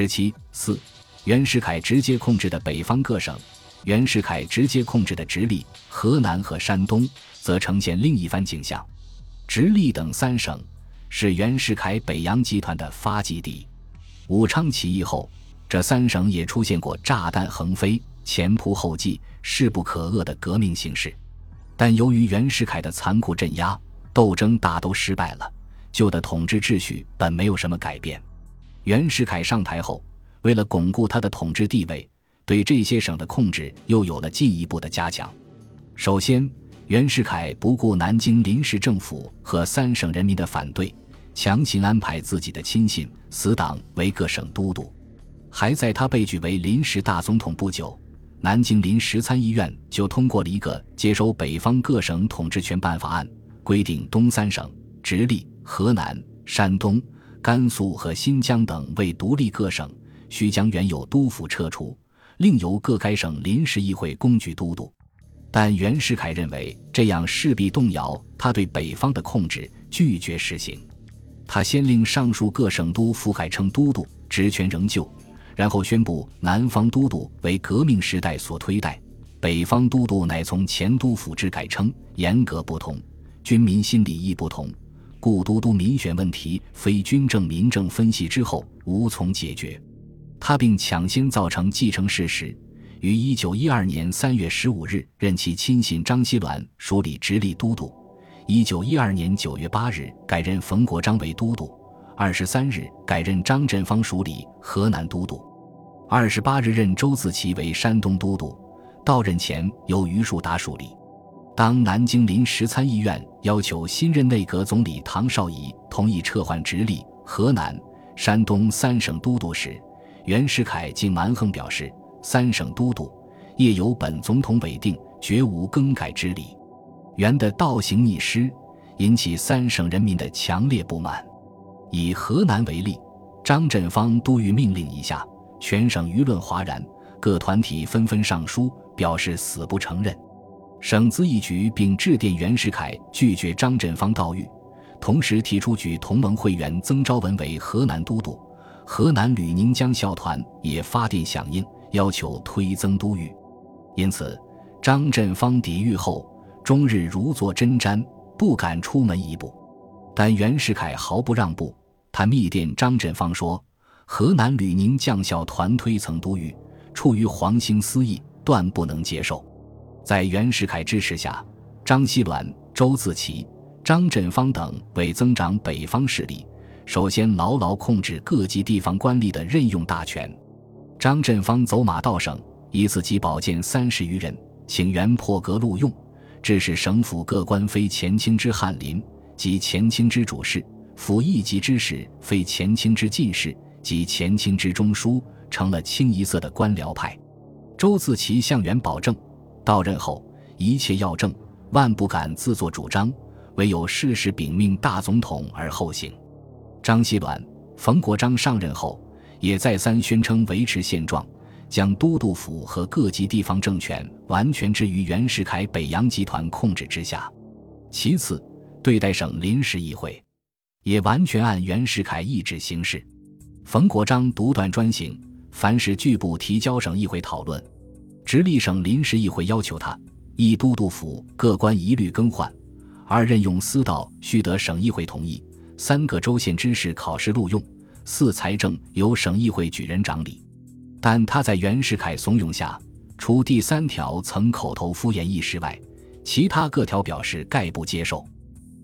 十七四，袁世凯直接控制的北方各省，袁世凯直接控制的直隶、河南和山东，则呈现另一番景象。直隶等三省是袁世凯北洋集团的发迹地。武昌起义后，这三省也出现过炸弹横飞、前仆后继、势不可遏的革命形势。但由于袁世凯的残酷镇压，斗争大都失败了，旧的统治秩序本没有什么改变。袁世凯上台后，为了巩固他的统治地位，对这些省的控制又有了进一步的加强。首先，袁世凯不顾南京临时政府和三省人民的反对，强行安排自己的亲信死党为各省都督。还在他被举为临时大总统不久，南京临时参议院就通过了一个接收北方各省统治权办法案，规定东三省——直隶、河南、山东。甘肃和新疆等为独立各省，需将原有督府撤除，另由各该省临时议会公举都督。但袁世凯认为这样势必动摇他对北方的控制，拒绝实行。他先令上述各省督府改称都督，职权仍旧，然后宣布南方都督为革命时代所推戴，北方都督乃从前督府制改称，严格不同，军民心理亦不同。故都督民选问题非军政民政分析之后无从解决，他并抢先造成继承事实，于一九一二年三月十五日任其亲信张锡銮署理直隶都督，一九一二年九月八日改任冯国璋为都督，二十三日改任张振芳署理河南都督，二十八日任周自齐为山东都督，到任前由于树达署理。当南京临时参议院要求新任内阁总理唐绍仪同意撤换直隶、河南、山东三省都督时，袁世凯竟蛮横表示：“三省都督业由本总统委定，绝无更改之理。”袁的倒行逆施引起三省人民的强烈不满。以河南为例，张振芳都谕命令一下，全省舆论哗然，各团体纷纷上书表示死不承认。省资议局并致电袁世凯，拒绝张振芳道谕，同时提出举同盟会员曾昭文为河南都督。河南吕宁江校团也发电响应，要求推曾都谕。因此，张振芳抵御后，终日如坐针毡，不敢出门一步。但袁世凯毫不让步，他密电张振芳说：“河南吕宁将校团推曾都谕，出于皇兴私意，断不能接受。”在袁世凯支持下，张锡銮、周自齐、张振芳等为增长北方势力，首先牢牢控制各级地方官吏的任用大权。张振芳走马到省，一次即保荐三十余人，请袁破格录用，致使省府各官非前清之翰林及前清之主事，府一级之事非前清之进士及前清之中书，成了清一色的官僚派。周自齐向袁保证。到任后，一切要政，万不敢自作主张，唯有事事禀命大总统而后行。张锡銮、冯国璋上任后，也再三宣称维持现状，将都督府和各级地方政权完全置于袁世凯北洋集团控制之下。其次，对待省临时议会，也完全按袁世凯意志行事。冯国璋独断专行，凡是拒不提交省议会讨论。直隶省临时议会要求他：一、都督府各官一律更换；二、任用司道须得省议会同意；三个州县知事考试录用；四、财政由省议会举人掌理。但他在袁世凯怂恿下，除第三条曾口头敷衍一时外，其他各条表示概不接受。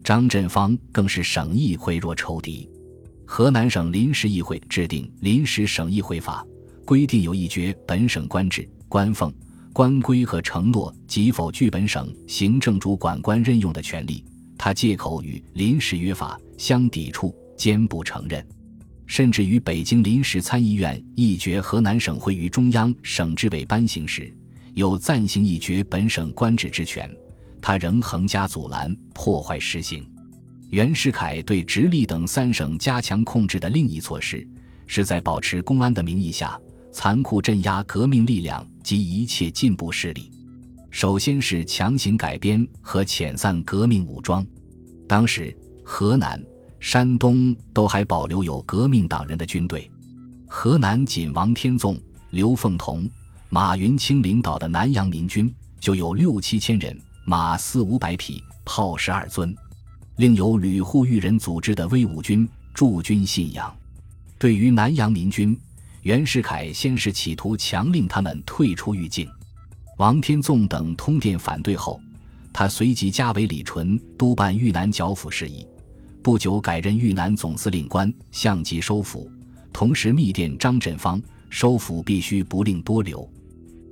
张振芳更是省议会若仇敌。河南省临时议会制定《临时省议会法》，规定有一绝本省官制。官俸、官规和承诺及否具本省行政主管官任用的权利，他借口与临时约法相抵触，坚不承认，甚至于北京临时参议院议决河南省会于中央省治委颁行时，有暂行议决本省官制之权，他仍横加阻拦，破坏实行。袁世凯对直隶等三省加强控制的另一措施，是在保持公安的名义下。残酷镇压革命力量及一切进步势力，首先是强行改编和遣散革命武装。当时河南、山东都还保留有革命党人的军队，河南仅王天纵、刘凤同、马云清领导的南阳民军就有六七千人，马四五百匹，炮十二尊，另有吕护裕人组织的威武军驻军信阳。对于南阳民军，袁世凯先是企图强令他们退出豫境，王天纵等通电反对后，他随即加为李纯督办豫南剿抚事宜，不久改任豫南总司令官，相继收府。同时密电张振芳，收府必须不令多留。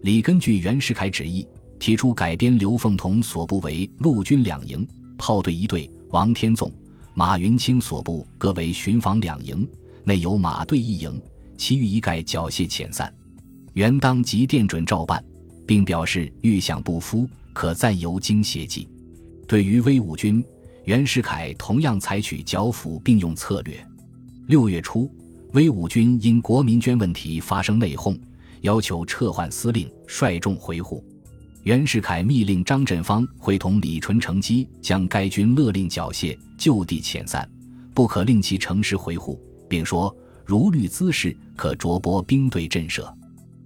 李根据袁世凯旨意，提出改编刘凤同所部为陆军两营，炮队一队；王天纵、马云清所部各为巡防两营，内有马队一营，其余一概缴械遣散。袁当即电准照办，并表示欲想不敷，可暂由京协计。对于威武军，袁世凯同样采取剿抚并用策略。六月初。威武军因国民捐问题发生内讧，要求撤换司令，率众回沪。袁世凯密令张振芳会同李纯乘机将该军勒令缴械，就地遣散，不可令其乘师回沪，并说如虑滋事，可着拨兵队震慑。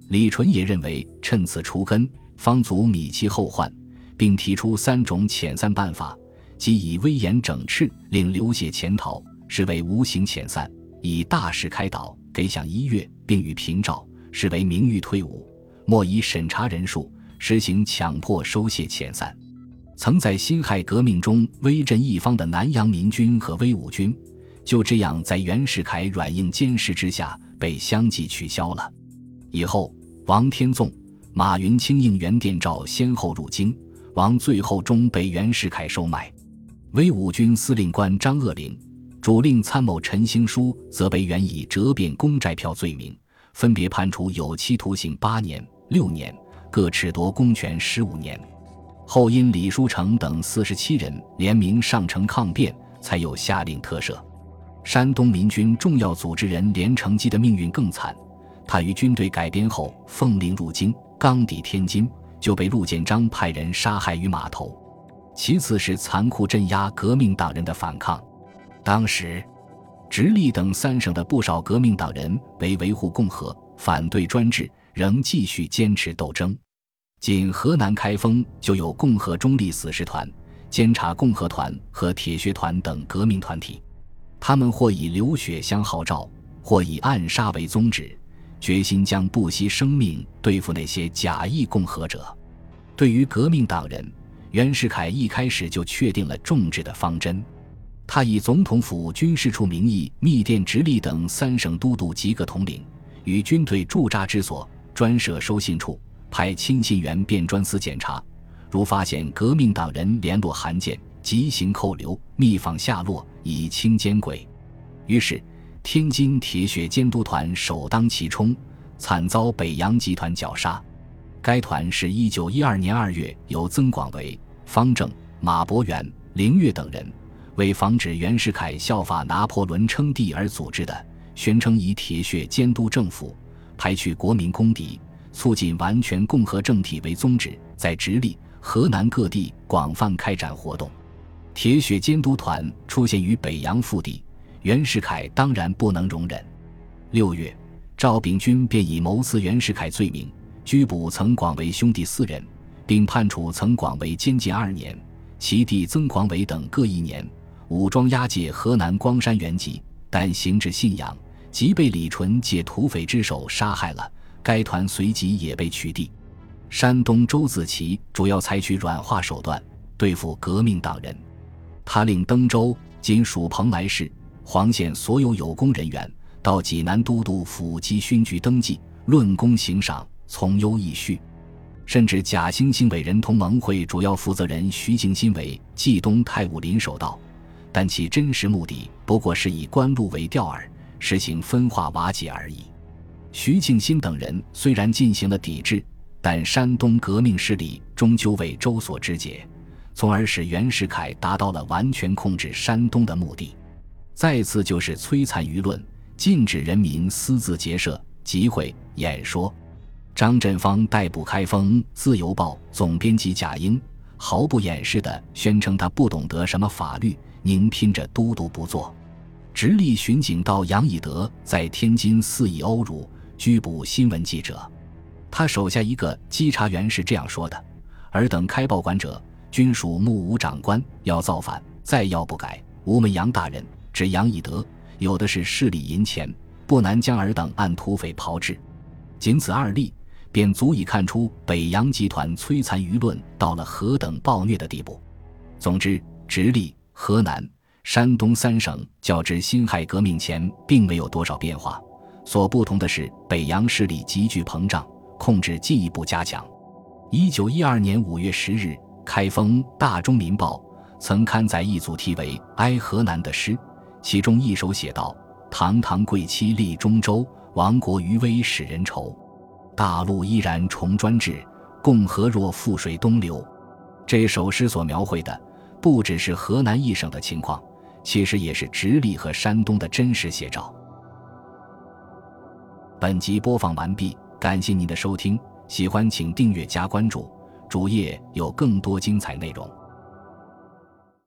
李纯也认为趁此除根，方足米其后患，并提出三种遣散办法：即以威严整饬令流血潜逃，是为无形遣散。以大事开导，给饷一月，并予平照，视为名誉退伍；莫以审查人数，实行强迫收械遣散。曾在辛亥革命中威震一方的南洋民军和威武军，就这样在袁世凯软硬兼施之下被相继取消了。以后，王天纵、马云清应袁电召，先后入京，王最后终被袁世凯收买。威武军司令官张鄂龄。主令参谋陈兴书则被原以折变公债票罪名，分别判处有期徒刑八年、六年，各褫夺公权十五年。后因李书成等四十七人联名上呈抗辩，才有下令特赦。山东民军重要组织人连成基的命运更惨，他于军队改编后奉令入京，刚抵天津就被陆建章派人杀害于码头。其次是残酷镇压革命党人的反抗。当时，直隶等三省的不少革命党人为维护共和、反对专制，仍继续坚持斗争。仅河南开封就有共和中立死士团、监察共和团和铁血团等革命团体，他们或以流血相号召，或以暗杀为宗旨，决心将不惜生命对付那些假意共和者。对于革命党人，袁世凯一开始就确定了重治的方针。他以总统府军事处名义密电直隶等三省都督及各统领，与军队驻扎之所专设收信处，派亲信员便专司检查，如发现革命党人联络函件，即行扣留，密访下落，以清奸轨。于是，天津铁血监督团首当其冲，惨遭北洋集团绞杀。该团是一九一二年二月由曾广为、方正、马伯元、凌月等人。为防止袁世凯效法拿破仑称帝而组织的，宣称以铁血监督政府、排去国民公敌、促进完全共和政体为宗旨，在直隶、河南各地广泛开展活动。铁血监督团出现于北洋腹地，袁世凯当然不能容忍。六月，赵秉钧便以谋刺袁世凯罪名拘捕曾广为兄弟四人，并判处曾广为监禁二年，其弟曾广为等各一年。武装押解河南光山原籍，但行至信阳，即被李纯借土匪之手杀害了。该团随即也被取缔。山东周子齐主要采取软化手段对付革命党人，他令登州（今属蓬莱市）黄县所有有功人员到济南都督府及勋局登记，论功行赏，从优议序。甚至假兴兴伟人同盟会主要负责人徐敬新为冀东太武林守道。但其真实目的不过是以官禄为钓饵，实行分化瓦解而已。徐庆新等人虽然进行了抵制，但山东革命势力终究为周所肢解，从而使袁世凯达到了完全控制山东的目的。再次就是摧残舆论，禁止人民私自结社、集会、演说。张振芳逮捕开封《自由报》总编辑贾英，毫不掩饰地宣称他不懂得什么法律。宁拼着都督不做，直隶巡警道杨以德在天津肆意殴辱、拘捕新闻记者。他手下一个稽查员是这样说的：“尔等开报馆者，均属目无长官，要造反，再要不改，吴门杨大人指杨以德，有的是势力银钱，不难将尔等按土匪炮制。仅此二例，便足以看出北洋集团摧残舆论到了何等暴虐的地步。总之，直隶、河南、山东三省较之辛亥革命前并没有多少变化，所不同的是北洋势力急剧膨胀。”控制进一步加强。一九一二年五月十日，开封《大中民报》曾刊载一组题为《哀河南》的诗，其中一首写道：“堂堂贵戚立中州，亡国余威使人愁。大陆依然重专制，共和若覆水东流。”这首诗所描绘的不只是河南一省的情况，其实也是直隶和山东的真实写照。本集播放完毕。感谢您的收听，喜欢请订阅加关注，主页有更多精彩内容。